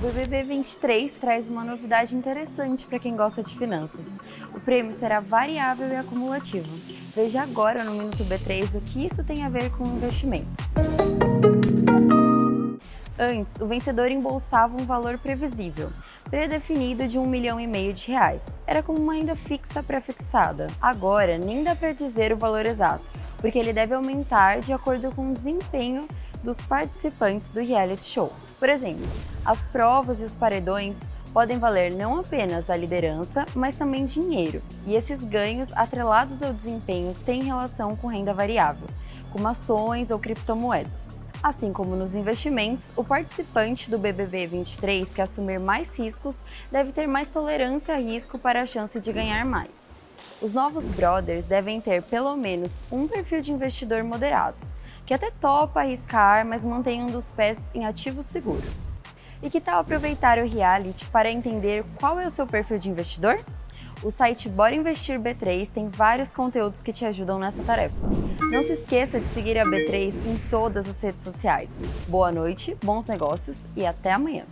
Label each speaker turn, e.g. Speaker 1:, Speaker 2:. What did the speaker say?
Speaker 1: BBB 23 traz uma novidade interessante para quem gosta de finanças. O prêmio será variável e acumulativo. Veja agora no Minuto B3 o que isso tem a ver com investimentos. Antes, o vencedor embolsava um valor previsível, predefinido de um milhão e meio de reais. Era como uma renda fixa pré-fixada. Agora, nem dá para dizer o valor exato, porque ele deve aumentar de acordo com o desempenho dos participantes do reality show. Por exemplo, as provas e os paredões podem valer não apenas a liderança, mas também dinheiro. E esses ganhos atrelados ao desempenho têm relação com renda variável, como ações ou criptomoedas. Assim como nos investimentos, o participante do BBB 23 que assumir mais riscos deve ter mais tolerância a risco para a chance de ganhar mais. Os novos brothers devem ter pelo menos um perfil de investidor moderado, que até topa arriscar, mas mantém um dos pés em ativos seguros. E que tal aproveitar o reality para entender qual é o seu perfil de investidor? O site Bora Investir B3 tem vários conteúdos que te ajudam nessa tarefa. Não se esqueça de seguir a B3 em todas as redes sociais. Boa noite, bons negócios e até amanhã.